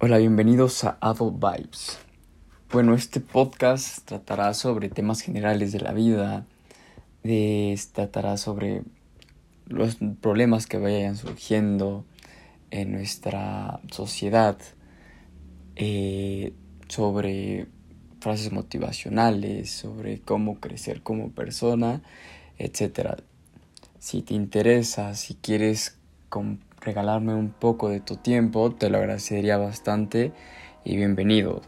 Hola, bienvenidos a Adult Vibes. Bueno, este podcast tratará sobre temas generales de la vida, de, tratará sobre los problemas que vayan surgiendo en nuestra sociedad, eh, sobre frases motivacionales, sobre cómo crecer como persona, etc. Si te interesa, si quieres regalarme un poco de tu tiempo, te lo agradecería bastante y bienvenido.